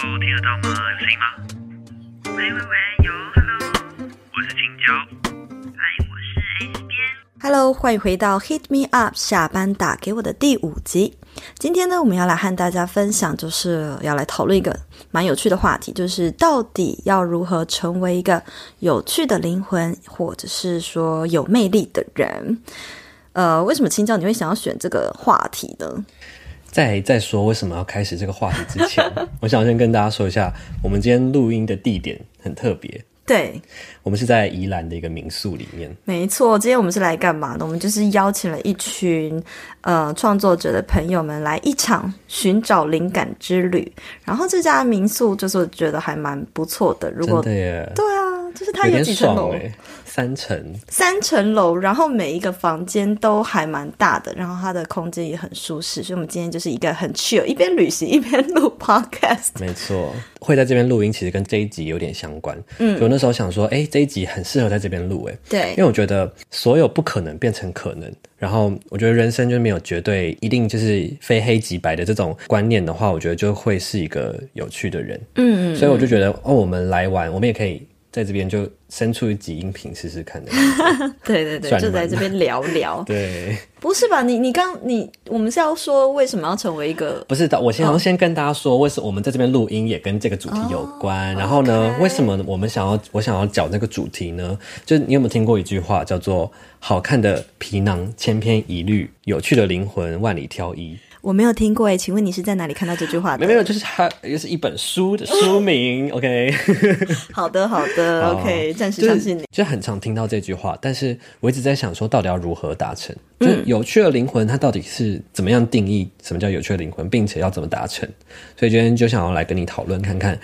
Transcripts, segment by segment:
听得到吗？有声音吗？喂喂喂，有，Hello，我是青椒。嗨，我是 A 编。Hello，欢迎回到 Hit Me Up 下班打给我的第五集。今天呢，我们要来和大家分享，就是要来讨论一个蛮有趣的话题，就是到底要如何成为一个有趣的灵魂，或者是说有魅力的人。呃，为什么青椒你会想要选这个话题呢？在在说为什么要开始这个话题之前，我想先跟大家说一下，我们今天录音的地点很特别。对，我们是在宜兰的一个民宿里面。没错，今天我们是来干嘛的？我们就是邀请了一群呃创作者的朋友们来一场寻找灵感之旅。然后这家民宿就是我觉得还蛮不错的。如果对啊，就是它有几层楼？三层，三层楼，然后每一个房间都还蛮大的，然后它的空间也很舒适，所以我们今天就是一个很 chill，一边旅行一边录 podcast。没错，会在这边录音，其实跟这一集有点相关。嗯，就那时候想说，哎，这一集很适合在这边录，哎，对，因为我觉得所有不可能变成可能，然后我觉得人生就没有绝对一定就是非黑即白的这种观念的话，我觉得就会是一个有趣的人。嗯嗯，所以我就觉得，哦，我们来玩，我们也可以。在这边就伸出一集音频试试看的，对 对对，就在这边聊聊。对，不是吧？你你刚你我们是要说为什么要成为一个？不是的，我先、哦、先跟大家说，为什么我们在这边录音也跟这个主题有关。哦、然后呢为什么我们想要我想要讲这个主题呢？就是你有没有听过一句话叫做“好看的皮囊千篇一律，有趣的灵魂万里挑一”。我没有听过诶，请问你是在哪里看到这句话的？没有没有，就是它也是一本书的书名。OK，好的好的，OK，暂时相信你。就很常听到这句话，但是我一直在想说，到底要如何达成？就有趣的灵魂，它到底是怎么样定义？什么叫有趣的灵魂，并且要怎么达成？所以今天就想要来跟你讨论，看看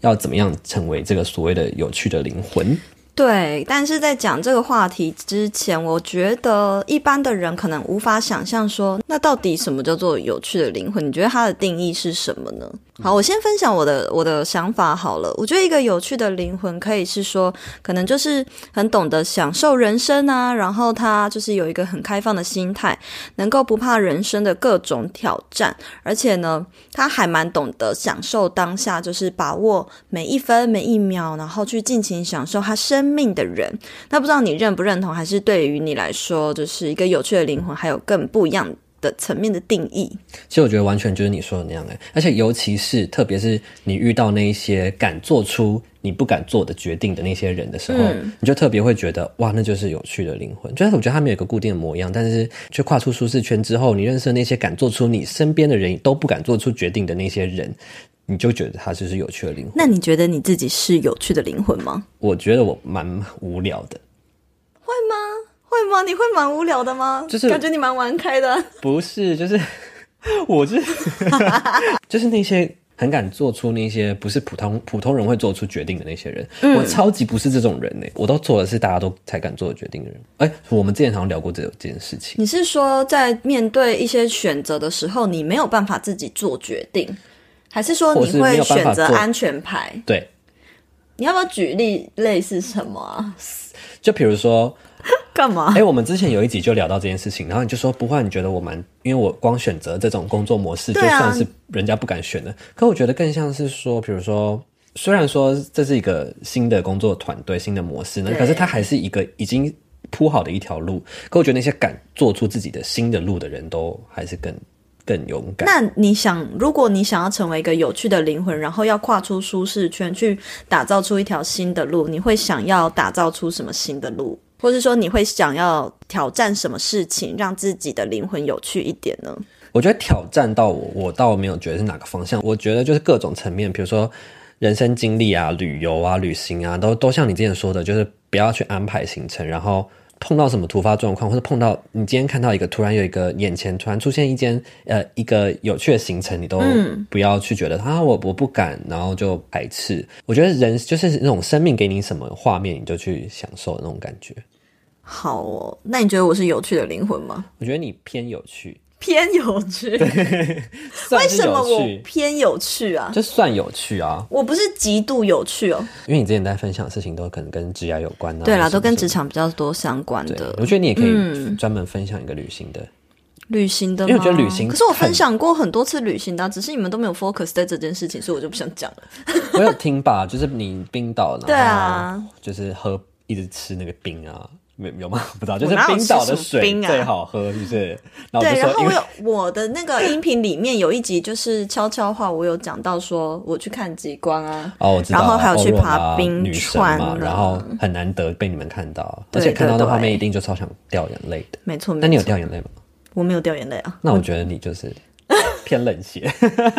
要怎么样成为这个所谓的有趣的灵魂。对，但是在讲这个话题之前，我觉得一般的人可能无法想象说，那到底什么叫做有趣的灵魂？你觉得它的定义是什么呢？好，我先分享我的我的想法好了。我觉得一个有趣的灵魂可以是说，可能就是很懂得享受人生啊，然后他就是有一个很开放的心态，能够不怕人生的各种挑战，而且呢，他还蛮懂得享受当下，就是把握每一分每一秒，然后去尽情享受他生命的人。那不知道你认不认同，还是对于你来说，就是一个有趣的灵魂，还有更不一样的的层面的定义，其实我觉得完全就是你说的那样哎，而且尤其是特别是你遇到那一些敢做出你不敢做的决定的那些人的时候，嗯、你就特别会觉得哇，那就是有趣的灵魂。就是我觉得他们有一个固定的模样，但是却跨出舒适圈之后，你认识的那些敢做出你身边的人都不敢做出决定的那些人，你就觉得他就是有趣的灵魂。那你觉得你自己是有趣的灵魂吗？我觉得我蛮无聊的，会吗？会吗？你会蛮无聊的吗？就是感觉你蛮玩开的。不是，就是 我就是 就是那些很敢做出那些不是普通普通人会做出决定的那些人。嗯、我超级不是这种人呢。我都做的是大家都才敢做的决定的人。哎，我们之前好像聊过这这件事情。你是说在面对一些选择的时候，你没有办法自己做决定，还是说你会选择安全牌？对，你要不要举例类似什么啊？就比如说。干嘛？哎、欸，我们之前有一集就聊到这件事情，然后你就说不会，你觉得我蛮，因为我光选择这种工作模式，就算是人家不敢选的。啊、可我觉得更像是说，比如说，虽然说这是一个新的工作团队、新的模式呢，可是它还是一个已经铺好的一条路。可我觉得那些敢做出自己的新的路的人都还是更更勇敢。那你想，如果你想要成为一个有趣的灵魂，然后要跨出舒适圈，去打造出一条新的路，你会想要打造出什么新的路？或是说你会想要挑战什么事情，让自己的灵魂有趣一点呢？我觉得挑战到我，我倒没有觉得是哪个方向。我觉得就是各种层面，比如说人生经历啊、旅游啊、旅行啊，都都像你之前说的，就是不要去安排行程，然后。碰到什么突发状况，或者碰到你今天看到一个突然有一个眼前突然出现一间呃一个有趣的行程，你都 不要去觉得、嗯、啊我我不敢，然后就排斥。我觉得人就是那种生命给你什么画面，你就去享受那种感觉。好哦，那你觉得我是有趣的灵魂吗？我觉得你偏有趣。偏有趣，对，为什么我偏有趣啊？就算有趣啊，我不是极度有趣哦。因为你之前在分享的事情都可能跟职业有关的，对啦，都跟职场比较多相关的。我觉得你也可以专门分享一个旅行的旅行的吗？因为我觉得旅行，可是我分享过很多次旅行的、啊，只是你们都没有 focus 在这件事情，所以我就不想讲了。我有听吧，就是你冰岛，对啊，就是喝一直吃那个冰啊。有有吗？不知道，就是冰岛的水最好喝，是不是？对，然后我有我的那个音频里面有一集就是悄悄话，我有讲到说我去看极光啊，哦，我知道，然后还有去爬冰川嘛，然后很难得被你们看到，而且看到那画面一定就超想掉眼泪的，没错。那你有掉眼泪吗？我没有掉眼泪啊。那我觉得你就是。偏冷血，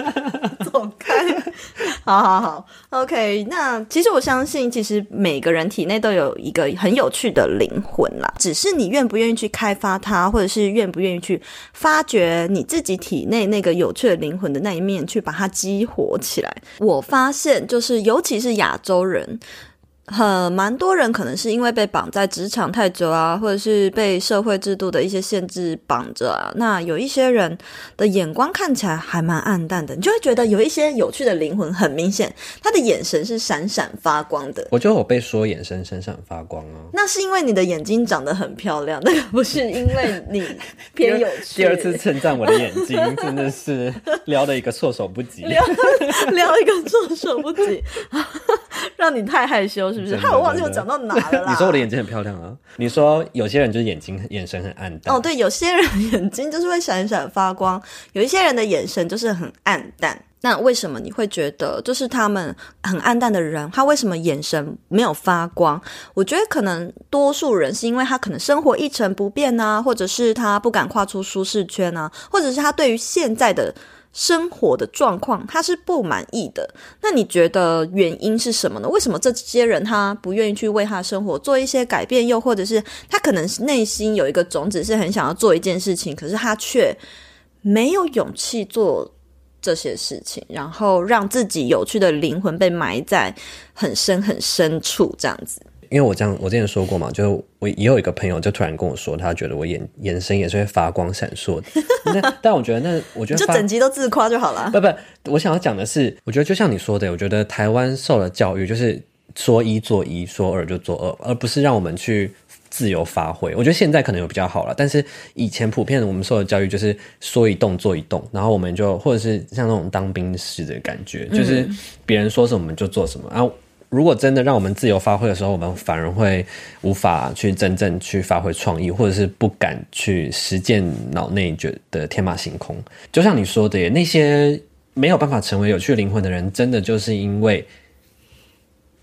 走开！好好好，OK。那其实我相信，其实每个人体内都有一个很有趣的灵魂啦，只是你愿不愿意去开发它，或者是愿不愿意去发掘你自己体内那个有趣的灵魂的那一面，去把它激活起来。我发现，就是尤其是亚洲人。很蛮多人可能是因为被绑在职场太久啊，或者是被社会制度的一些限制绑着啊。那有一些人的眼光看起来还蛮暗淡的，你就会觉得有一些有趣的灵魂，很明显他的眼神是闪闪发光的。我觉得我被说眼神闪闪发光啊，那是因为你的眼睛长得很漂亮，那个不是因为你偏有趣。第二次称赞我的眼睛，真的是撩的一个措手不及，撩 撩一个措手不及，让你太害羞。是不是？害我忘记我讲到哪了啦？你说我的眼睛很漂亮啊？你说有些人就是眼睛眼神很暗淡。哦，对，有些人眼睛就是会闪闪发光，有一些人的眼神就是很暗淡。那为什么你会觉得就是他们很暗淡的人，他为什么眼神没有发光？我觉得可能多数人是因为他可能生活一成不变啊，或者是他不敢跨出舒适圈啊，或者是他对于现在的。生活的状况，他是不满意的。那你觉得原因是什么呢？为什么这些人他不愿意去为他生活做一些改变？又或者是他可能内心有一个种子，是很想要做一件事情，可是他却没有勇气做这些事情，然后让自己有趣的灵魂被埋在很深很深处，这样子。因为我这样，我之前说过嘛，就是我也有一个朋友，就突然跟我说，他觉得我眼眼神也是会发光闪烁的。但但我觉得那，我觉得就整集都自夸就好了。不不，我想要讲的是，我觉得就像你说的，我觉得台湾受了教育，就是说一做一，说二就做二，而不是让我们去自由发挥。我觉得现在可能有比较好了，但是以前普遍我们受的教育就是说一动做一动，然后我们就或者是像那种当兵式的感觉，就是别人说什么我们就做什么啊。如果真的让我们自由发挥的时候，我们反而会无法去真正去发挥创意，或者是不敢去实践脑内觉得天马行空。就像你说的耶，那些没有办法成为有趣灵魂的人，真的就是因为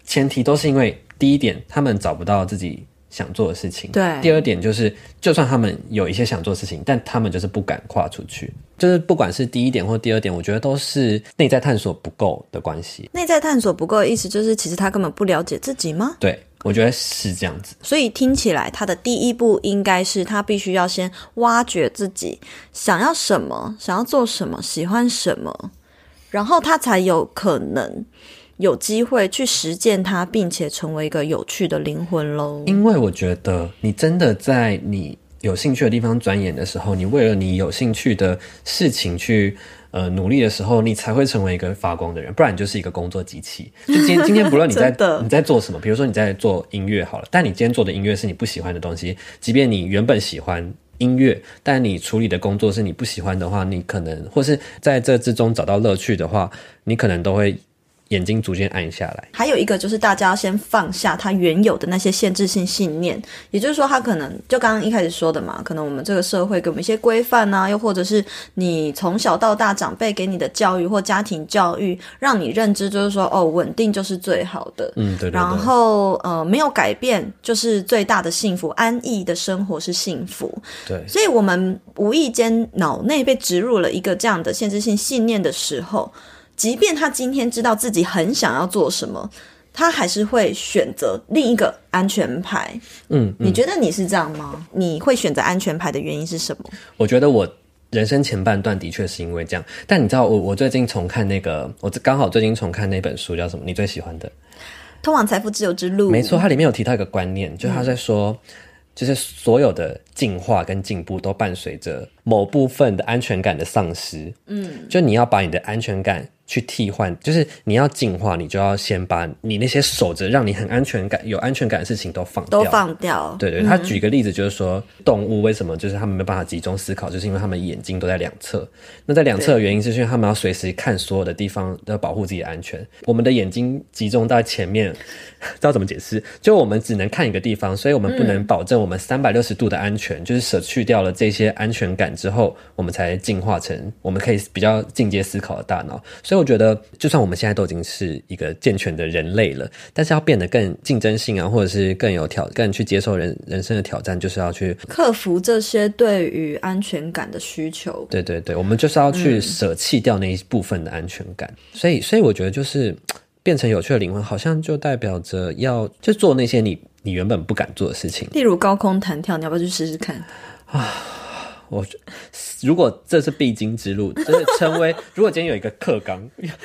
前提都是因为第一点，他们找不到自己想做的事情。对。第二点就是，就算他们有一些想做的事情，但他们就是不敢跨出去。就是不管是第一点或第二点，我觉得都是内在探索不够的关系。内在探索不够的意思就是，其实他根本不了解自己吗？对，我觉得是这样子。所以听起来，他的第一步应该是他必须要先挖掘自己想要什么，想要做什么，喜欢什么，然后他才有可能。有机会去实践它，并且成为一个有趣的灵魂喽。因为我觉得，你真的在你有兴趣的地方钻研的时候，你为了你有兴趣的事情去呃努力的时候，你才会成为一个发光的人。不然你就是一个工作机器。就今天 今天不论你在你在做什么，比如说你在做音乐好了，但你今天做的音乐是你不喜欢的东西，即便你原本喜欢音乐，但你处理的工作是你不喜欢的话，你可能或是在这之中找到乐趣的话，你可能都会。眼睛逐渐暗下来。还有一个就是，大家要先放下他原有的那些限制性信念，也就是说，他可能就刚刚一开始说的嘛，可能我们这个社会给我们一些规范啊，又或者是你从小到大长辈给你的教育或家庭教育，让你认知就是说，哦，稳定就是最好的，嗯，对，对，对。然后呃，没有改变就是最大的幸福，安逸的生活是幸福。对。所以我们无意间脑内被植入了一个这样的限制性信念的时候。即便他今天知道自己很想要做什么，他还是会选择另一个安全牌。嗯，嗯，你觉得你是这样吗？你会选择安全牌的原因是什么？我觉得我人生前半段的确是因为这样。但你知道我，我我最近重看那个，我刚好最近重看那本书叫什么？你最喜欢的《通往财富自由之路》。没错，它里面有提到一个观念，就是他在说。嗯就是所有的进化跟进步都伴随着某部分的安全感的丧失。嗯，就你要把你的安全感去替换，就是你要进化，你就要先把你那些守着让你很安全感、有安全感的事情都放掉，都放掉。对对，他举个例子就是说，嗯、动物为什么就是他们没办法集中思考，就是因为他们眼睛都在两侧。那在两侧的原因是因为他们要随时看所有的地方，要保护自己的安全。我们的眼睛集中在前面，知道怎么解释？就我们只能看一个地方，所以我们不能保证我们三百六十度的安全。嗯、就是舍去掉了这些安全感之后，我们才进化成我们可以比较进阶思考的大脑。所以我觉得，就算我们现在都已经是一个健全的人类了，但是要变得更竞争性啊，或者是更有挑、更去接受人人生的挑战，就是要去克服这些对于安全感的需求。对对对，我们就是要去舍弃掉那一部分的安全感。嗯、所以，所以我觉得就是变成有趣的灵魂，好像就代表着要就做那些你你原本不敢做的事情，例如高空弹跳，你要不要去试试看啊？我如果这是必经之路，就是成为。如果今天有一个课纲，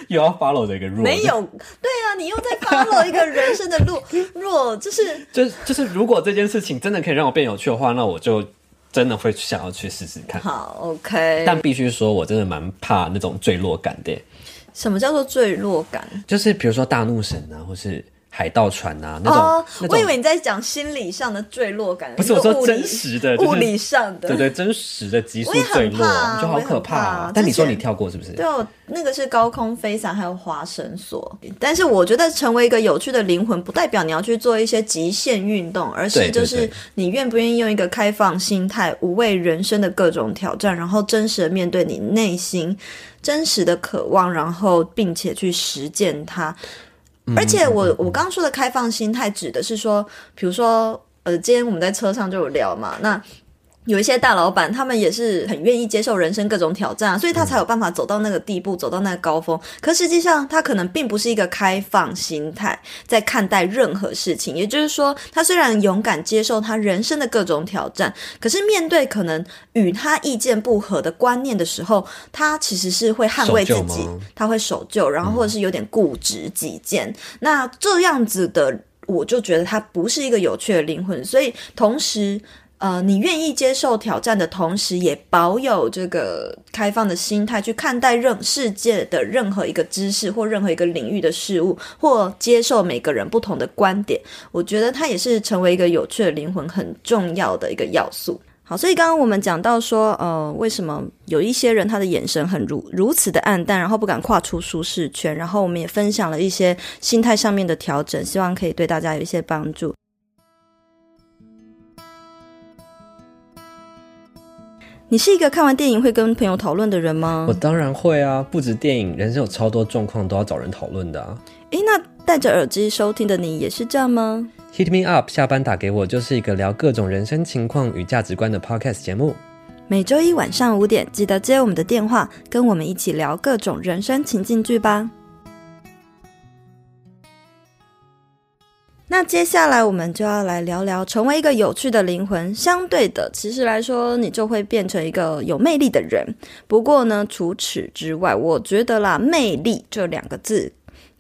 又要 follow 的一个 rule，没有，对啊，你又在 follow 一个人生的路。若就是，就就是，如果这件事情真的可以让我变有趣的话，那我就真的会想要去试试看。好，OK。但必须说，我真的蛮怕那种坠落感的。什么叫做坠落感？就是比如说大怒神啊，或是。海盗船啊，那种，哦、那种我以为你在讲心理上的坠落感，不是我说真实的，物理上的，对对，真实的急速坠落，我觉得好可怕、啊。怕但你说你跳过是不是？对哦，那个是高空飞伞，还有滑绳索。但是我觉得成为一个有趣的灵魂，不代表你要去做一些极限运动，而是就是你愿不愿意用一个开放心态，无畏人生的各种挑战，然后真实的面对你内心真实的渴望，然后并且去实践它。而且我我刚刚说的开放心态指的是说，比如说，呃，今天我们在车上就有聊嘛，那。有一些大老板，他们也是很愿意接受人生各种挑战，所以他才有办法走到那个地步，走到那个高峰。可实际上，他可能并不是一个开放心态在看待任何事情。也就是说，他虽然勇敢接受他人生的各种挑战，可是面对可能与他意见不合的观念的时候，他其实是会捍卫自己，他会守旧，然后或者是有点固执己见。嗯。那这样子的，我就觉得他不是一个有趣的灵魂。所以，同时。呃，你愿意接受挑战的同时，也保有这个开放的心态去看待任世界的任何一个知识或任何一个领域的事物，或接受每个人不同的观点。我觉得它也是成为一个有趣的灵魂很重要的一个要素。好，所以刚刚我们讲到说，呃，为什么有一些人他的眼神很如如此的暗淡，然后不敢跨出舒适圈，然后我们也分享了一些心态上面的调整，希望可以对大家有一些帮助。你是一个看完电影会跟朋友讨论的人吗？我当然会啊，不止电影，人生有超多状况都要找人讨论的啊。诶，那戴着耳机收听的你也是这样吗？Hit me up，下班打给我，就是一个聊各种人生情况与价值观的 podcast 节目。每周一晚上五点，记得接我们的电话，跟我们一起聊各种人生情境剧吧。那接下来我们就要来聊聊，成为一个有趣的灵魂。相对的，其实来说，你就会变成一个有魅力的人。不过呢，除此之外，我觉得啦，魅力这两个字，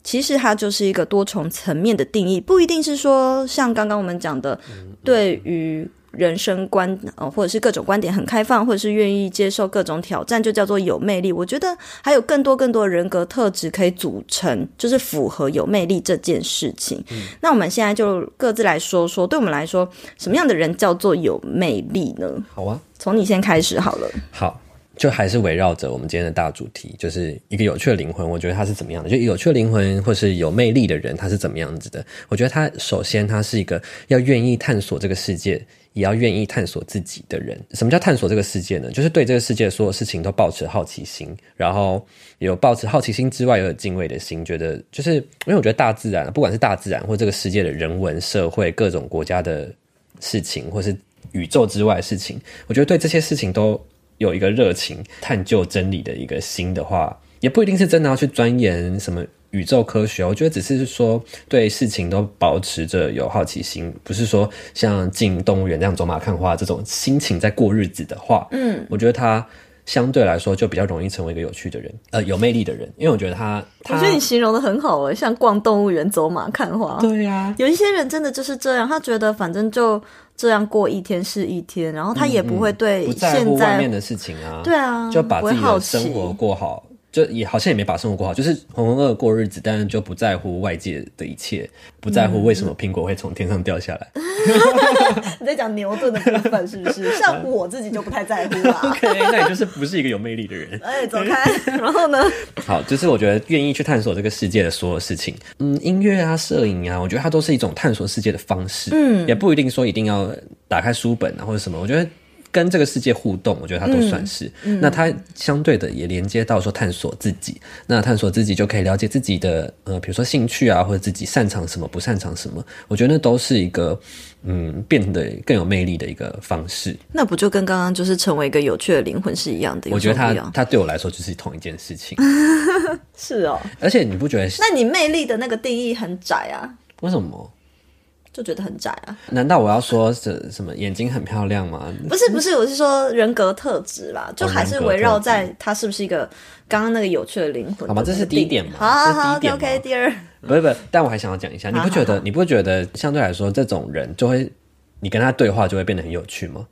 其实它就是一个多重层面的定义，不一定是说像刚刚我们讲的，对于。人生观，呃，或者是各种观点很开放，或者是愿意接受各种挑战，就叫做有魅力。我觉得还有更多更多人格特质可以组成，就是符合有魅力这件事情。嗯。那我们现在就各自来说说，对我们来说，什么样的人叫做有魅力呢？好啊，从你先开始好了。好。就还是围绕着我们今天的大主题，就是一个有趣的灵魂。我觉得他是怎么样的？就有趣的灵魂，或是有魅力的人，他是怎么样子的？我觉得他首先他是一个要愿意探索这个世界，也要愿意探索自己的人。什么叫探索这个世界呢？就是对这个世界所有事情都保持好奇心，然后有保持好奇心之外，又有敬畏的心。觉得就是因为我觉得大自然，不管是大自然或这个世界的人文社会、各种国家的事情，或是宇宙之外的事情，我觉得对这些事情都。有一个热情探究真理的一个心的话，也不一定是真的要去钻研什么宇宙科学。我觉得只是说对事情都保持着有好奇心，不是说像进动物园那样走马看花这种心情在过日子的话，嗯，我觉得他相对来说就比较容易成为一个有趣的人，呃，有魅力的人。因为我觉得他，他我觉得你形容的很好诶，像逛动物园走马看花。对呀、啊，有一些人真的就是这样，他觉得反正就。这样过一天是一天，然后他也不会对现在、嗯嗯、不在乎外面的事情啊，对啊，就把自己的生活过好，就也好像也没把生活过好，就是浑浑噩噩过日子，但是就不在乎外界的一切，不在乎为什么苹果会从天上掉下来。嗯、你在讲牛顿的部分是不是？像我自己就不太在乎啦。OK，那你就是不是一个有魅力的人。哎、欸，走开。然后呢？好，就是我觉得愿意去探索这个世界的所有事情，嗯，音乐啊、摄影啊，我觉得它都是一种探索世界的方式。嗯，也不一定说一定要打开书本啊或者什么，我觉得。跟这个世界互动，我觉得它都算是。那它相对的也连接到说探索自己。那探索自己就可以了解自己的呃，比如说兴趣啊，或者自己擅长什么，不擅长什么。我觉得那都是一个嗯，变得更有魅力的一个方式。那不就跟刚刚就是成为一个有趣的灵魂是一样的？我觉得它它对我来说就是同一件事情。是哦。而且你不觉得？那你魅力的那个定义很窄啊？为什么？就觉得很窄啊？难道我要说什什么眼睛很漂亮吗？不是不是，我是说人格特质啦，就还是围绕在他是不是一个刚刚那个有趣的灵魂？好吗？这是第一点嘛？好好好，OK OK。第二，不是不是，但我还想要讲一下，你不觉得你不觉得相对来说这种人就会，你跟他对话就会变得很有趣吗？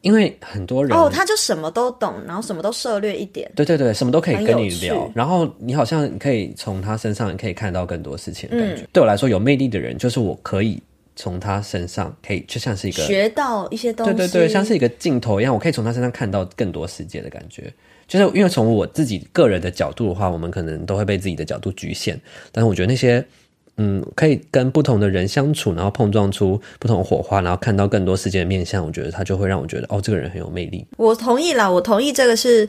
因为很多人哦，他就什么都懂，然后什么都涉猎一点，对对对，什么都可以跟你聊，然后你好像可以从他身上可以看到更多事情的感觉。对我来说，有魅力的人就是我可以。从他身上可以就像是一个学到一些东西，对对对，像是一个镜头一样，我可以从他身上看到更多世界的感觉。就是因为从我自己个人的角度的话，我们可能都会被自己的角度局限。但是我觉得那些嗯，可以跟不同的人相处，然后碰撞出不同火花，然后看到更多世界的面相，我觉得他就会让我觉得哦，这个人很有魅力。我同意啦，我同意这个是。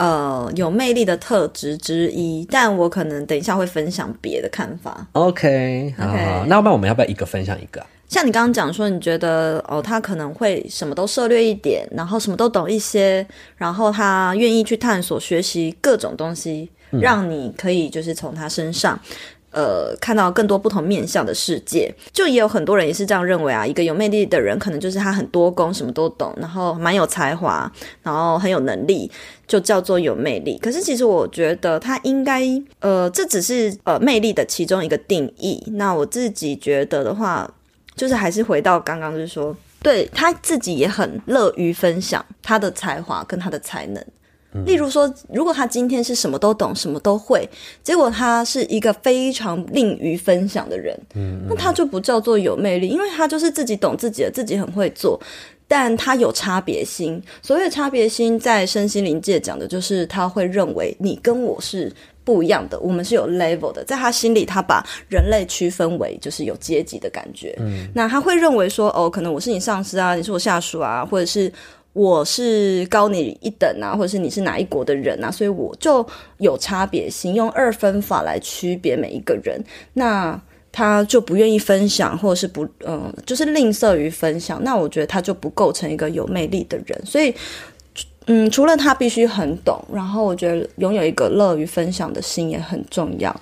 呃，有魅力的特质之一，但我可能等一下会分享别的看法。OK，好，好，好，Okay. 那要不然我们要不要一个分享一个？像你刚刚讲说，你觉得哦，他可能会什么都涉略一点，然后什么都懂一些，然后他愿意去探索学习各种东西，嗯、让你可以就是从他身上。呃，看到更多不同面向的世界，就也有很多人也是这样认为啊。一个有魅力的人，可能就是他很多功，什么都懂，然后蛮有才华，然后很有能力，就叫做有魅力。可是其实我觉得他应该，呃，这只是呃魅力的其中一个定义。那我自己觉得的话，就是还是回到刚刚，就是说，对他自己也很乐于分享他的才华跟他的才能。例如说，如果他今天是什么都懂、什么都会，结果他是一个非常吝于分享的人，嗯，那他就不叫做有魅力，因为他就是自己懂自己的，自己很会做，但他有差别心。所谓的差别心，在身心灵界讲的就是他会认为你跟我是不一样的，我们是有 level 的，在他心里，他把人类区分为就是有阶级的感觉。嗯，那他会认为说，哦，可能我是你上司啊，你是我下属啊，或者是。我是高你一等啊，或者是你是哪一国的人啊，所以我就有差别心，用二分法来区别每一个人。那他就不愿意分享，或者是不，嗯，就是吝啬于分享。那我觉得他就不构成一个有魅力的人。所以，嗯，除了他必须很懂，然后我觉得拥有一个乐于分享的心也很重要。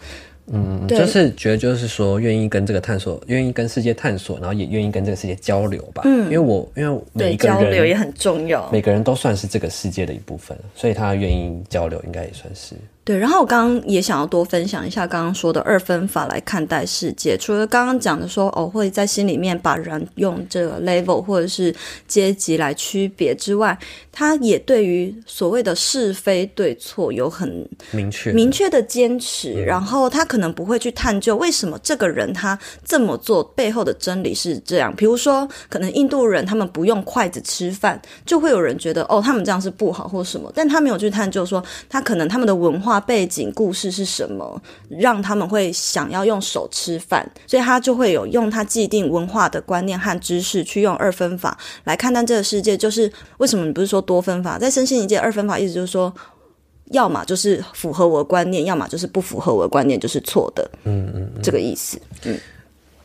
嗯，对就是觉得就是说，愿意跟这个探索，愿意跟世界探索，然后也愿意跟这个世界交流吧。嗯，因为我因为每一个人交流也很重要，每个人都算是这个世界的一部分，所以他愿意交流，应该也算是。对，然后我刚刚也想要多分享一下刚刚说的二分法来看待世界。除了刚刚讲的说，哦，会在心里面把人用这个 level 或者是阶级来区别之外，他也对于所谓的是非对错有很明确明确的坚持。嗯、然后他可能不会去探究为什么这个人他这么做背后的真理是这样。比如说，可能印度人他们不用筷子吃饭，就会有人觉得哦，他们这样是不好或什么，但他没有去探究说，他可能他们的文化。背景故事是什么，让他们会想要用手吃饭，所以他就会有用他既定文化的观念和知识去用二分法来看待这个世界。就是为什么你不是说多分法？在身心灵界，二分法意思就是说，要么就是符合我的观念，要么就是不符合我的观念，就是错的。嗯嗯，这个意思。嗯，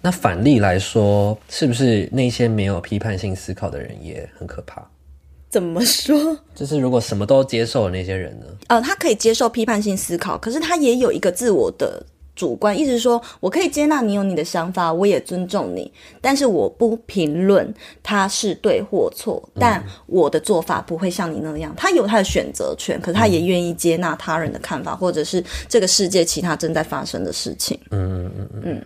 那反例来说，是不是那些没有批判性思考的人也很可怕？怎么说？就是如果什么都接受的那些人呢？呃，他可以接受批判性思考，可是他也有一个自我的主观，意思是说我可以接纳你有你的想法，我也尊重你，但是我不评论他是对或错，但我的做法不会像你那样。他有他的选择权，可是他也愿意接纳他人的看法，嗯、或者是这个世界其他正在发生的事情。嗯嗯嗯嗯。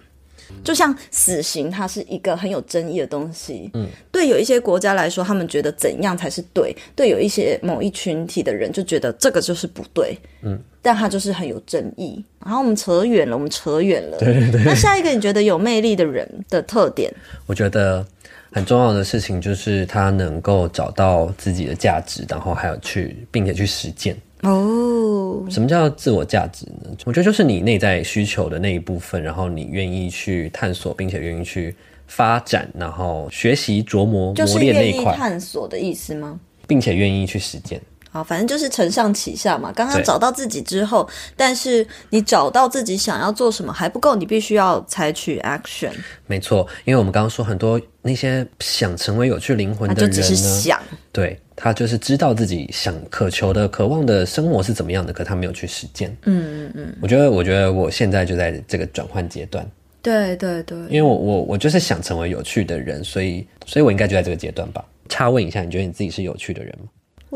就像死刑，它是一个很有争议的东西。嗯，对，有一些国家来说，他们觉得怎样才是对；对，有一些某一群体的人就觉得这个就是不对。嗯，但它就是很有争议。然后我们扯远了，我们扯远了。对对对。那下一个你觉得有魅力的人的特点？我觉得很重要的事情就是他能够找到自己的价值，然后还有去，并且去实践。哦，什么叫自我价值呢？我觉得就是你内在需求的那一部分，然后你愿意去探索，并且愿意去发展，然后学习、琢磨、磨练那一块。探索的意思吗？并且愿意去实践。好，反正就是承上启下嘛。刚刚找到自己之后，但是你找到自己想要做什么还不够，你必须要采取 action。没错，因为我们刚刚说很多那些想成为有趣灵魂的人呢，就只是想，对，他就是知道自己想渴求的、渴望的生活是怎么样的，可他没有去实践。嗯嗯嗯。我觉得，我觉得我现在就在这个转换阶段。对对对。因为我我我就是想成为有趣的人，所以所以我应该就在这个阶段吧。插问一下，你觉得你自己是有趣的人吗？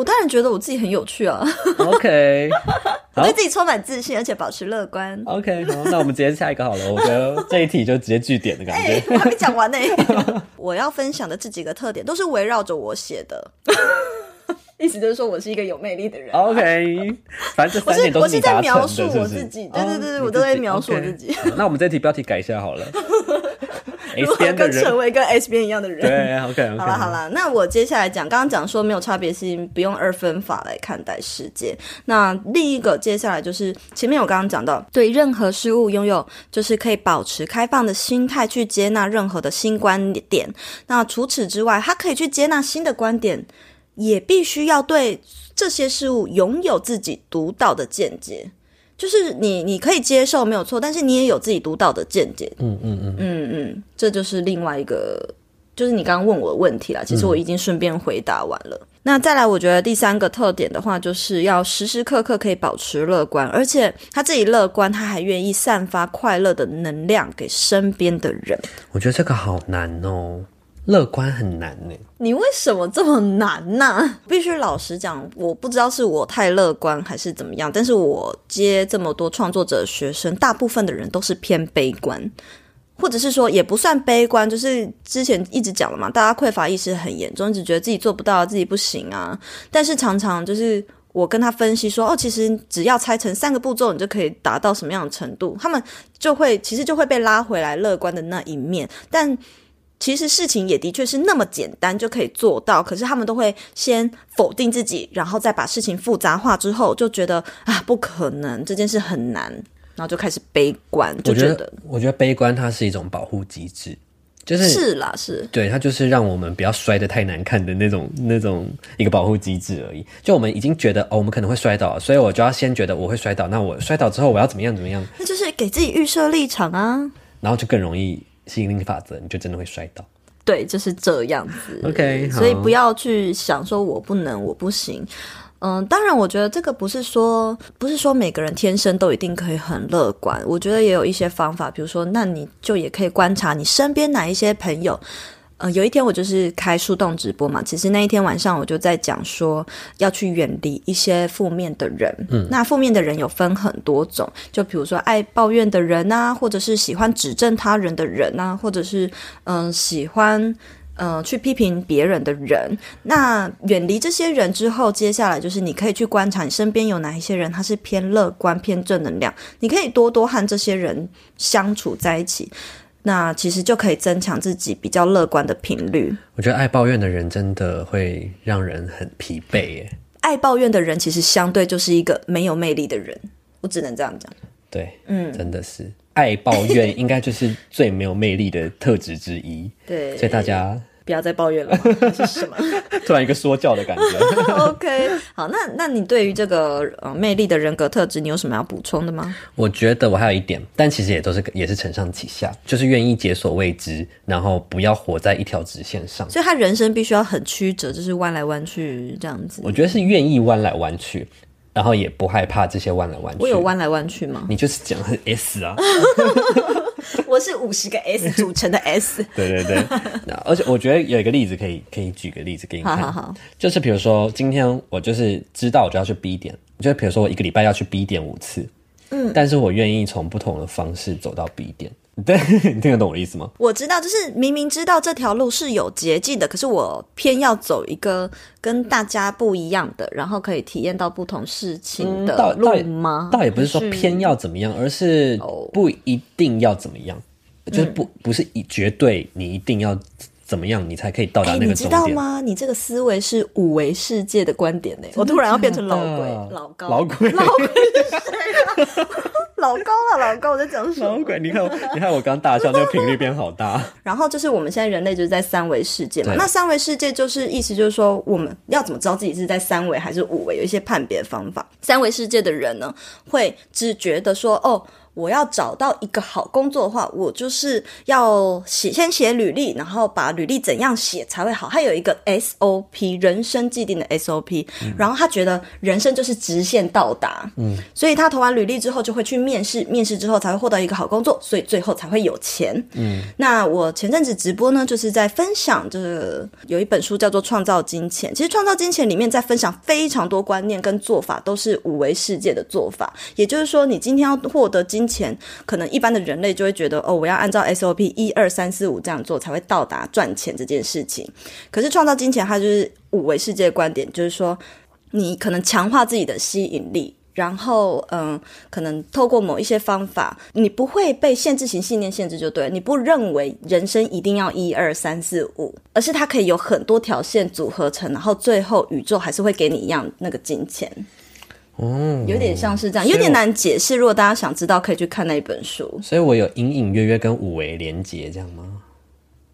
我当然觉得我自己很有趣啊！OK，我对自己充满自信，而且保持乐观。OK，好，那我们直接下一个好了。我觉得 这一题就直接据点的感觉。欸、我还没讲完呢。我要分享的这几个特点都是围绕着我写的，意思就是说我是一个有魅力的人。OK，反正这三点都是？我是在描述我自己，对对对对，我都在描述我自己。Okay. 那我们这题标题改一下好了。如何跟成为跟 S 边一样的人？对，OK, okay. 好了好了，那我接下来讲，刚刚讲说没有差别性，不用二分法来看待世界。那另一个接下来就是前面我刚刚讲到，对任何事物拥有就是可以保持开放的心态去接纳任何的新观点。那除此之外，他可以去接纳新的观点，也必须要对这些事物拥有自己独到的见解。就是你，你可以接受没有错，但是你也有自己独到的见解。嗯嗯嗯嗯嗯，这就是另外一个，就是你刚刚问我的问题啦。其实我已经顺便回答完了。嗯、那再来，我觉得第三个特点的话，就是要时时刻刻可以保持乐观，而且他自己乐观，他还愿意散发快乐的能量给身边的人。我觉得这个好难哦。乐观很难呢，你为什么这么难呢、啊？必须老实讲，我不知道是我太乐观还是怎么样，但是我接这么多创作者学生，大部分的人都是偏悲观，或者是说也不算悲观，就是之前一直讲了嘛，大家匮乏意识很严重，一直觉得自己做不到，自己不行啊。但是常常就是我跟他分析说，哦，其实只要拆成三个步骤，你就可以达到什么样的程度，他们就会其实就会被拉回来乐观的那一面，但。其实事情也的确是那么简单就可以做到，可是他们都会先否定自己，然后再把事情复杂化之后，就觉得啊不可能，这件事很难，然后就开始悲观，就觉得，我觉得，我觉得悲观它是一种保护机制，就是是啦是，对，它就是让我们不要摔得太难看的那种那种一个保护机制而已。就我们已经觉得哦，我们可能会摔倒，所以我就要先觉得我会摔倒，那我摔倒之后我要怎么样怎么样？那就是给自己预设立场啊，然后就更容易。吸引力法则，你就真的会摔倒。对，就是这样子。OK，所以不要去想说我不能，我不行。嗯，当然，我觉得这个不是说，不是说每个人天生都一定可以很乐观。我觉得也有一些方法，比如说，那你就也可以观察你身边哪一些朋友。呃，有一天我就是开树洞直播嘛，其实那一天晚上我就在讲说要去远离一些负面的人。嗯，那负面的人有分很多种，就比如说爱抱怨的人啊，或者是喜欢指正他人的人啊，或者是嗯、呃、喜欢嗯、呃、去批评别人的人。那远离这些人之后，接下来就是你可以去观察你身边有哪一些人，他是偏乐观、偏正能量，你可以多多和这些人相处在一起。那其实就可以增强自己比较乐观的频率。我觉得爱抱怨的人真的会让人很疲惫耶。爱抱怨的人其实相对就是一个没有魅力的人，我只能这样讲。对，嗯，真的是爱抱怨应该就是最没有魅力的特质之一。对，所以大家。不要再抱怨了，是什么？突然一个说教的感觉。OK，好，那那你对于这个呃魅力的人格特质，你有什么要补充的吗？我觉得我还有一点，但其实也都是也是承上启下，就是愿意解锁未知，然后不要活在一条直线上。所以他人生必须要很曲折，就是弯来弯去这样子。我觉得是愿意弯来弯去。然后也不害怕这些弯来弯去。我有弯来弯去吗？你就是讲很 S 啊。我是五十个 S 组成的 S。对对对。那而且我觉得有一个例子可以可以举个例子给你看。好好好。就是比如说今天我就是知道我就要去 B 点，就比如说我一个礼拜要去 B 点五次。嗯。但是我愿意从不同的方式走到 B 点。对，你听得懂我的意思吗？我知道，就是明明知道这条路是有捷径的，可是我偏要走一个跟大家不一样的，然后可以体验到不同事情的路吗？嗯、倒，倒也不是说偏要怎么样，而是不一定要怎么样，哦、就是不不是以绝对你一定要。怎么样，你才可以到达那个终点？你知道吗？你这个思维是五维世界的观点呢。我突然要变成老鬼，老高，老鬼，老鬼是谁啊？老高啊，老高，我在讲什么？老鬼，你看，你看，我刚大笑，那个频率变好大。然后就是我们现在人类就是在三维世界嘛。那三维世界就是意思就是说，我们要怎么知道自己是在三维还是五维？有一些判别方法。三维世界的人呢，会只觉得说，哦。我要找到一个好工作的话，我就是要写，先写履历，然后把履历怎样写才会好。他有一个 SOP，人生既定的 SOP，嗯，然后他觉得人生就是直线到达，嗯，所以他投完履历之后就会去面试，面试之后才会获得一个好工作，所以最后才会有钱，嗯。那我前阵子直播呢，就是在分享，就是有一本书叫做《创造金钱》，其实《创造金钱》里面在分享非常多观念跟做法，都是五维世界的做法，也就是说，你今天要获得金。金钱可能一般的人类就会觉得哦，我要按照 SOP 一二三四五这样做才会到达赚钱这件事情。可是创造金钱，它就是五维世界观点，就是说你可能强化自己的吸引力，然后嗯，可能透过某一些方法，你不会被限制型信念限制，就对。你不认为人生一定要一二三四五，而是它可以有很多条线组合成，然后最后宇宙还是会给你一样那个金钱。哦，有点像是这样，有点难解释。如果大家想知道，可以去看那一本书。所以我有隐隐约约跟五维连结，这样吗？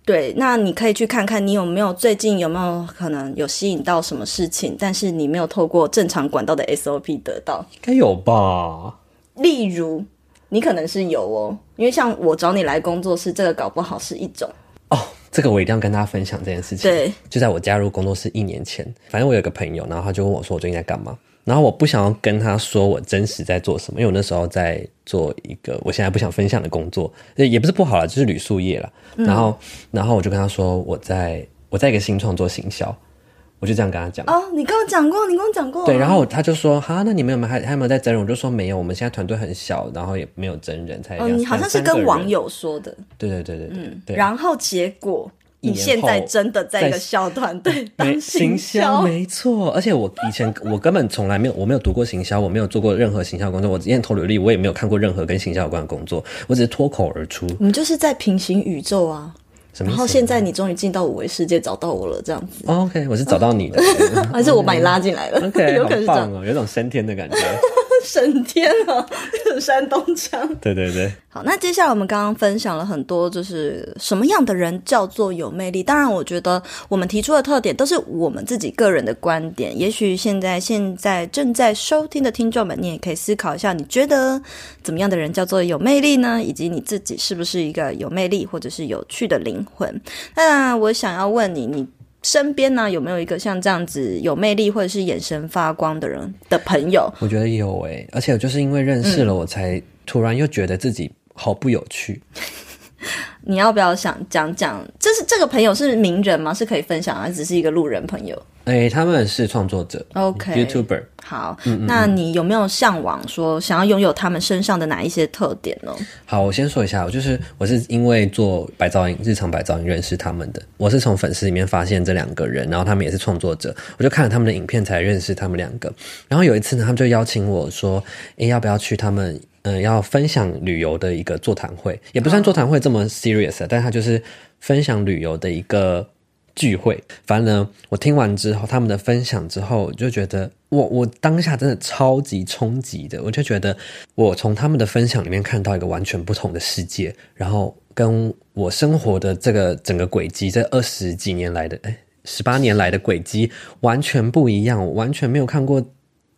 对，那你可以去看看，你有没有最近有没有可能有吸引到什么事情，但是你没有透过正常管道的 SOP 得到，应该有吧？例如，你可能是有哦，因为像我找你来工作室，这个搞不好是一种哦。这个我一定要跟大家分享这件事情。对，就在我加入工作室一年前，反正我有个朋友，然后他就问我说：“我最近在干嘛？”然后我不想要跟他说我真实在做什么，因为我那时候在做一个我现在不想分享的工作，也不是不好了，就是旅宿业啦。嗯、然后，然后我就跟他说我在我在一个新创做行销，我就这样跟他讲。哦，你跟我讲过，你跟我讲过。对，然后他就说哈，那你们有没有还还有没有在真人？我就说没有，我们现在团队很小，然后也没有真人，才哦，你好像是跟网友说的。对对对对对，嗯、对。然后结果。你现在真的在一个小团队当行销，没错。而且我以前我根本从来没有，我没有读过行销，我没有做过任何行销工作。我之前投履历，我也没有看过任何跟行销有关的工作，我只是脱口而出。你就是在平行宇宙啊！然后现在你终于进到五维世界，找到我了，这样子。Oh, OK，我是找到你的，还是我把你拉进来了？OK，有可能是这样哦，有种升天的感觉。升天啊，山东腔。对对对。好，那接下来我们刚刚分享了很多，就是什么样的人叫做有魅力。当然，我觉得我们提出的特点都是我们自己个人的观点。也许现在现在正在收听的听众们，你也可以思考一下，你觉得怎么样的人叫做有魅力呢？以及你自己是不是一个有魅力或者是有趣的灵魂？那我想要问你，你。身边呢，有没有一个像这样子有魅力或者是眼神发光的人的朋友？我觉得有诶、欸，而且我就是因为认识了，我才突然又觉得自己好不有趣。嗯 你要不要想讲讲？这是这个朋友是名人吗？是可以分享，还是只是一个路人朋友？哎、欸，他们是创作者，OK，YouTuber。好，嗯嗯嗯，那你有没有向往说想要拥有他们身上的哪一些特点呢？好，我先说一下，我就是我是因为做白噪音日常白噪音认识他们的。我是从粉丝里面发现这两个人，然后他们也是创作者，我就看了他们的影片才认识他们两个。然后有一次呢，他们就邀请我说：“哎、欸，要不要去他们？”嗯，要分享旅游的一个座谈会，也不算座谈会这么 serious，但他就是分享旅游的一个聚会。反正呢，我听完之后，他们的分享之后，就觉得我我当下真的超级冲击的，我就觉得我从他们的分享里面看到一个完全不同的世界，然后跟我生活的这个整个轨迹，这二十几年来的，哎，十八年来的轨迹完全不一样，完全没有看过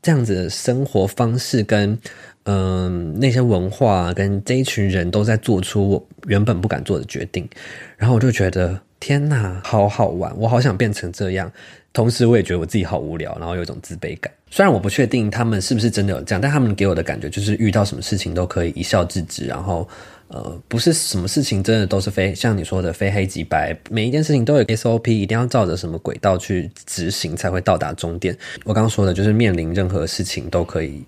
这样子的生活方式跟。嗯，那些文化跟这一群人都在做出我原本不敢做的决定，然后我就觉得天哪，好好玩，我好想变成这样。同时，我也觉得我自己好无聊，然后有一种自卑感。虽然我不确定他们是不是真的有这样，但他们给我的感觉就是遇到什么事情都可以一笑置之，然后呃，不是什么事情真的都是非像你说的非黑即白，每一件事情都有 SOP，一定要照着什么轨道去执行才会到达终点。我刚刚说的就是面临任何事情都可以。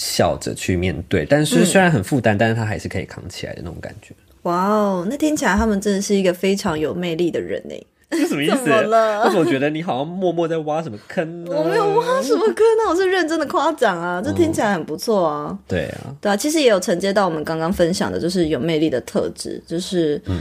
笑着去面对，但是虽然很负担，但是他还是可以扛起来的那种感觉。哇哦，那听起来他们真的是一个非常有魅力的人呢。这是什么意思？怎么了？我怎么觉得你好像默默在挖什么坑呢？我没有挖什么坑，那我是认真的夸奖啊，这听起来很不错啊。嗯、对啊，对啊，其实也有承接到我们刚刚分享的，就是有魅力的特质，就是嗯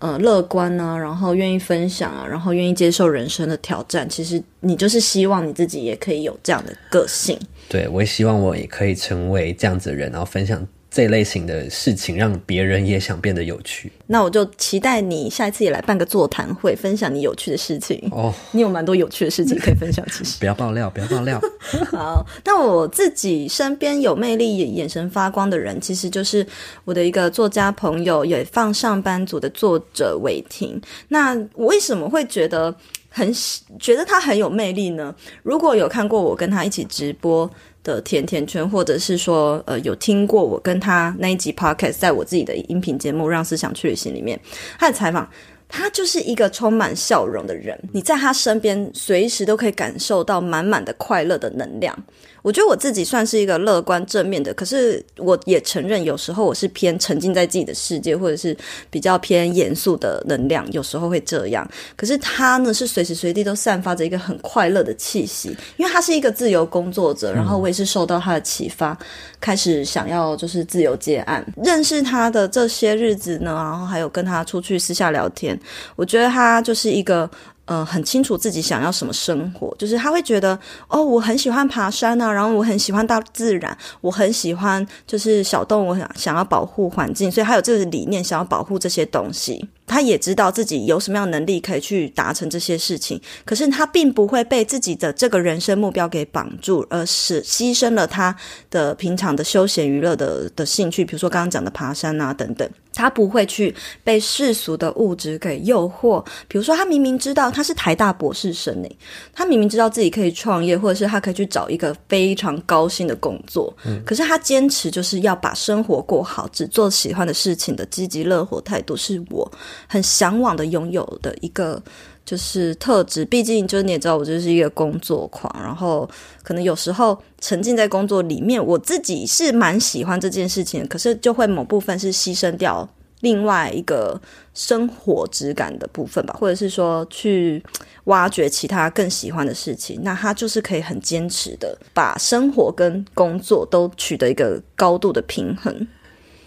呃乐观啊，然后愿意分享啊，然后愿意接受人生的挑战。其实你就是希望你自己也可以有这样的个性。对，我也希望我也可以成为这样子的人，然后分享。这类型的事情让别人也想变得有趣，那我就期待你下一次也来办个座谈会，分享你有趣的事情哦。你有蛮多有趣的事情可以分享，其实 不要爆料，不要爆料。好，那我自己身边有魅力、眼神发光的人，其实就是我的一个作家朋友，也放上班族的作者韦霆。那我为什么会觉得很觉得他很有魅力呢？如果有看过我跟他一起直播的甜甜圈，或者是说，呃，有听过我跟他那一集 podcast，在我自己的音频节目《让思想去旅行》里面，他的采访，他就是一个充满笑容的人，你在他身边，随时都可以感受到满满的快乐的能量。我觉得我自己算是一个乐观正面的，可是我也承认，有时候我是偏沉浸在自己的世界，或者是比较偏严肃的能量，有时候会这样。可是他呢，是随时随地都散发着一个很快乐的气息，因为他是一个自由工作者，然后我也是受到他的启发，开始想要就是自由接案。认识他的这些日子呢，然后还有跟他出去私下聊天，我觉得他就是一个。呃，很清楚自己想要什么生活，就是他会觉得，哦，我很喜欢爬山啊，然后我很喜欢大自然，我很喜欢就是小动物，想想要保护环境，所以他有这个理念，想要保护这些东西。他也知道自己有什么样能力可以去达成这些事情，可是他并不会被自己的这个人生目标给绑住，而是牺牲了他的平常的休闲娱乐的的兴趣，比如说刚刚讲的爬山啊等等。他不会去被世俗的物质给诱惑，比如说他明明知道他是台大博士生诶，他明明知道自己可以创业，或者是他可以去找一个非常高薪的工作，嗯，可是他坚持就是要把生活过好，只做喜欢的事情的积极乐活态度，是我。很向往的拥有的一个就是特质，毕竟就是你也知道，我就是一个工作狂，然后可能有时候沉浸在工作里面，我自己是蛮喜欢这件事情，可是就会某部分是牺牲掉另外一个生活质感的部分吧，或者是说去挖掘其他更喜欢的事情，那他就是可以很坚持的把生活跟工作都取得一个高度的平衡，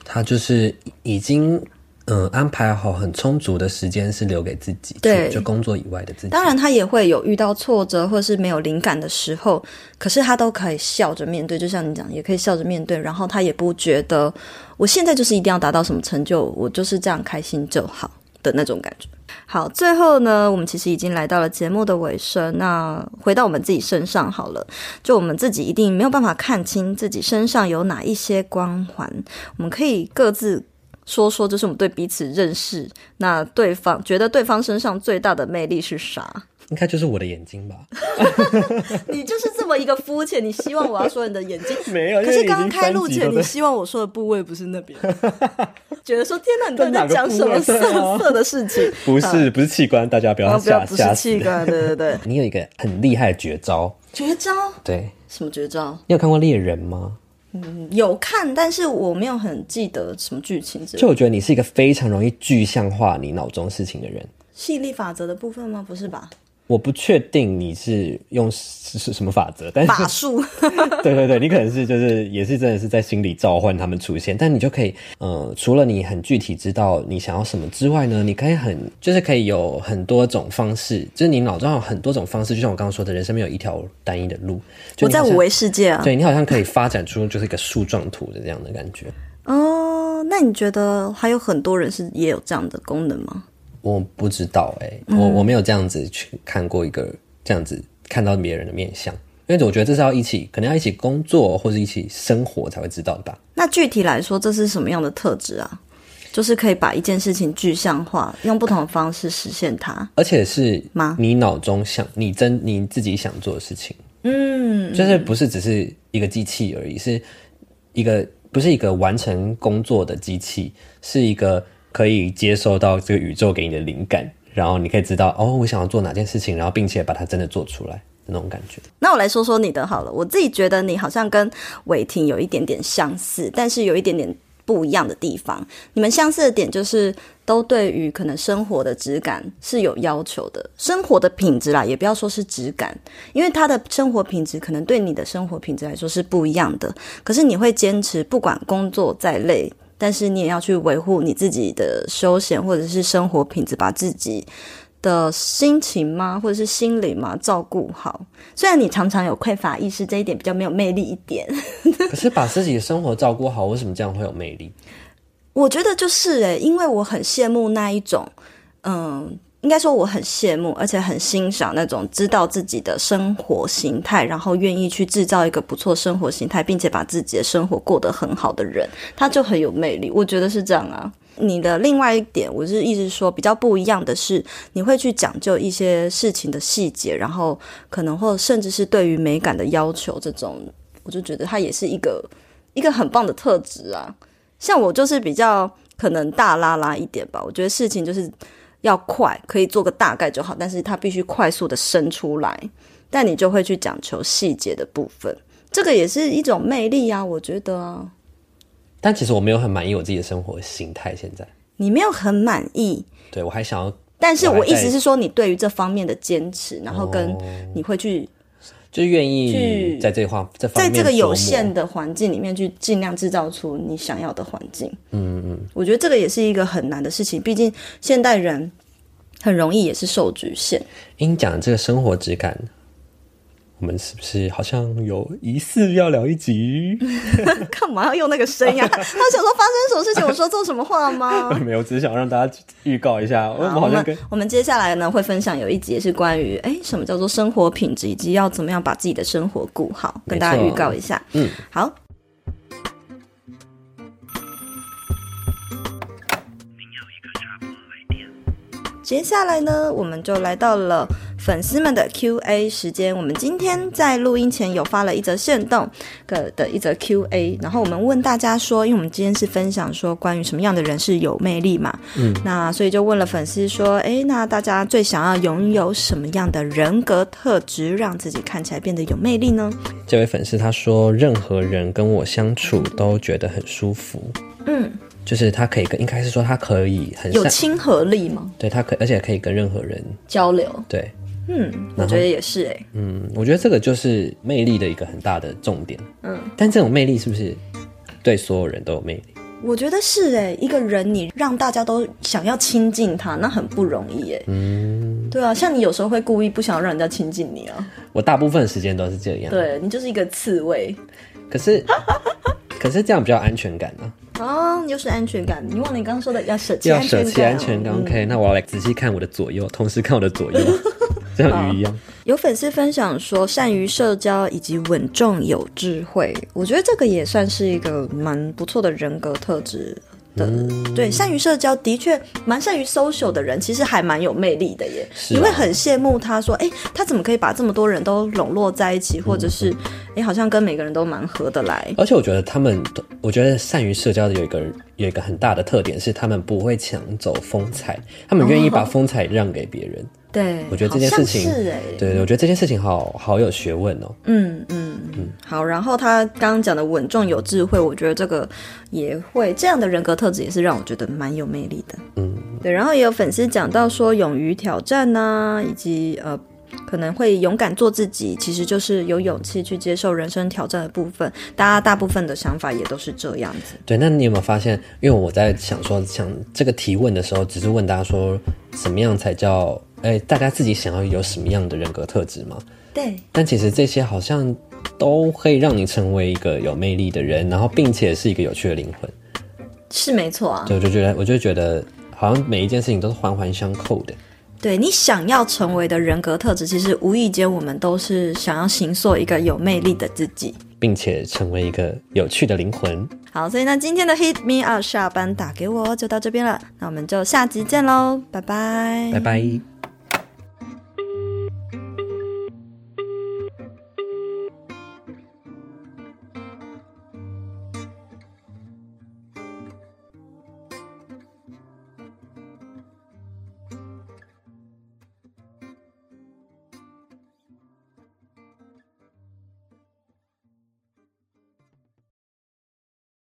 他就是已经。嗯，安排好很充足的时间是留给自己，对，就工作以外的自己。当然，他也会有遇到挫折或者是没有灵感的时候，可是他都可以笑着面对。就像你讲，也可以笑着面对，然后他也不觉得我现在就是一定要达到什么成就，我就是这样开心就好的那种感觉。好，最后呢，我们其实已经来到了节目的尾声。那回到我们自己身上好了，就我们自己一定没有办法看清自己身上有哪一些光环，我们可以各自。说说，就是我们对彼此认识。那对方觉得对方身上最大的魅力是啥？应该就是我的眼睛吧。你就是这么一个肤浅，你希望我要说你的眼睛？没有。可是刚刚开录前，你希望我说的部位不是那边。觉得说天哪，你到底在讲什么色色的事情？不是，不是器官，大家不要吓吓。不是器官，对对对。你有一个很厉害的绝招。绝招？对。什么绝招？你有看过猎人吗？嗯，有看，但是我没有很记得什么剧情。就我觉得你是一个非常容易具象化你脑中事情的人。吸引力法则的部分吗？不是吧？我不确定你是用是什么法则，但是法术，对对对，你可能是就是也是真的是在心里召唤他们出现，但你就可以呃，除了你很具体知道你想要什么之外呢，你可以很就是可以有很多种方式，就是你脑中有很多种方式，就像我刚刚说的，人生没有一条单一的路。我在五维世界啊，对，你好像可以发展出就是一个树状图的这样的感觉。哦，那你觉得还有很多人是也有这样的功能吗？我不知道哎、欸，我我没有这样子去看过一个这样子看到别人的面相，因为我觉得这是要一起，可能要一起工作或者一起生活才会知道的吧。那具体来说，这是什么样的特质啊？就是可以把一件事情具象化，用不同的方式实现它，而且是吗？你脑中想你真你自己想做的事情，嗯，就是不是只是一个机器而已，是一个不是一个完成工作的机器，是一个。可以接受到这个宇宙给你的灵感，然后你可以知道哦，我想要做哪件事情，然后并且把它真的做出来那种感觉。那我来说说你的好了，我自己觉得你好像跟伟霆有一点点相似，但是有一点点不一样的地方。你们相似的点就是都对于可能生活的质感是有要求的，生活的品质啦，也不要说是质感，因为他的生活品质可能对你的生活品质来说是不一样的。可是你会坚持，不管工作再累，但是你也要去维护你自己的休闲或者是生活品质，把自己。的心情吗，或者是心理吗？照顾好。虽然你常常有匮乏意识，这一点比较没有魅力一点。可是把自己的生活照顾好，为什么这样会有魅力？我觉得就是诶，因为我很羡慕那一种，嗯，应该说我很羡慕，而且很欣赏那种知道自己的生活形态，然后愿意去制造一个不错生活形态，并且把自己的生活过得很好的人，他就很有魅力。我觉得是这样啊。你的另外一点，我是一直说比较不一样的是，你会去讲究一些事情的细节，然后可能或甚至是对于美感的要求，这种我就觉得它也是一个一个很棒的特质啊。像我就是比较可能大拉拉一点吧，我觉得事情就是要快，可以做个大概就好，但是它必须快速的生出来，但你就会去讲求细节的部分，这个也是一种魅力啊，我觉得啊。但其实我没有很满意我自己的生活形态。现在你没有很满意，对我还想要。但是我意思是说，你对于这方面的坚持，然后跟你会去，就愿意在这话这方面，在这个有限的环境里面去尽量制造出你想要的环境。嗯嗯，我觉得这个也是一个很难的事情，毕竟现代人很容易也是受局限。因讲这个生活质感。我们是不是好像有疑似要聊一集？干嘛要用那个声音啊？他想说发生什么事情？我说错什么话吗？没有，只是想让大家预告一下。我们好像跟我们接下来呢会分享有一集是关于哎什么叫做生活品质，以及要怎么样把自己的生活顾好，跟大家预告一下。嗯，好。接下来呢，我们就来到了。粉丝们的 Q&A 时间，我们今天在录音前有发了一则限动的的一则 Q&A，然后我们问大家说，因为我们今天是分享说关于什么样的人是有魅力嘛，嗯，那所以就问了粉丝说，哎，那大家最想要拥有什么样的人格特质，让自己看起来变得有魅力呢？这位粉丝他说，任何人跟我相处都觉得很舒服，嗯。就是他可以跟，应该是说他可以很有亲和力吗？对，他可，而且可以跟任何人交流。对，嗯，我觉得也是哎、欸。嗯，我觉得这个就是魅力的一个很大的重点。嗯，但这种魅力是不是对所有人都有魅力？我觉得是哎、欸，一个人你让大家都想要亲近他，那很不容易哎、欸。嗯，对啊，像你有时候会故意不想要让人家亲近你啊。我大部分时间都是这样。对，你就是一个刺猬。可是，可是这样比较安全感呢、啊？哦，又是安全感。你忘了你刚刚说的要舍弃要舍弃安全感。OK，、嗯、那我要来仔细看我的左右，同时看我的左右，像鱼一样。有粉丝分享说，善于社交以及稳重有智慧，我觉得这个也算是一个蛮不错的人格特质。嗯、对，善于社交的确蛮善于 social 的人，其实还蛮有魅力的耶。啊、你会很羡慕他，说，哎，他怎么可以把这么多人都笼络在一起，或者是，哎、嗯，好像跟每个人都蛮合得来。而且我觉得他们，我觉得善于社交的有一个有一个很大的特点是，他们不会抢走风采，他们愿意把风采让给别人。哦对，我觉得这件事情是哎，对对，我觉得这件事情好好有学问哦。嗯嗯嗯，好。然后他刚刚讲的稳重有智慧，我觉得这个也会这样的人格特质也是让我觉得蛮有魅力的。嗯，对。然后也有粉丝讲到说，勇于挑战呐、啊，以及呃。可能会勇敢做自己，其实就是有勇气去接受人生挑战的部分。大家大部分的想法也都是这样子。对，那你有没有发现？因为我在想说，想这个提问的时候，只是问大家说，什么样才叫哎，大家自己想要有什么样的人格特质吗？对。但其实这些好像都可以让你成为一个有魅力的人，然后并且是一个有趣的灵魂。是没错啊。对，我就觉得，我就觉得，好像每一件事情都是环环相扣的。对，你想要成为的人格特质，其实无意间我们都是想要形塑一个有魅力的自己，并且成为一个有趣的灵魂。好，所以呢，今天的 Hit Me Up 下班打给我就到这边了，那我们就下集见喽，拜拜，拜拜。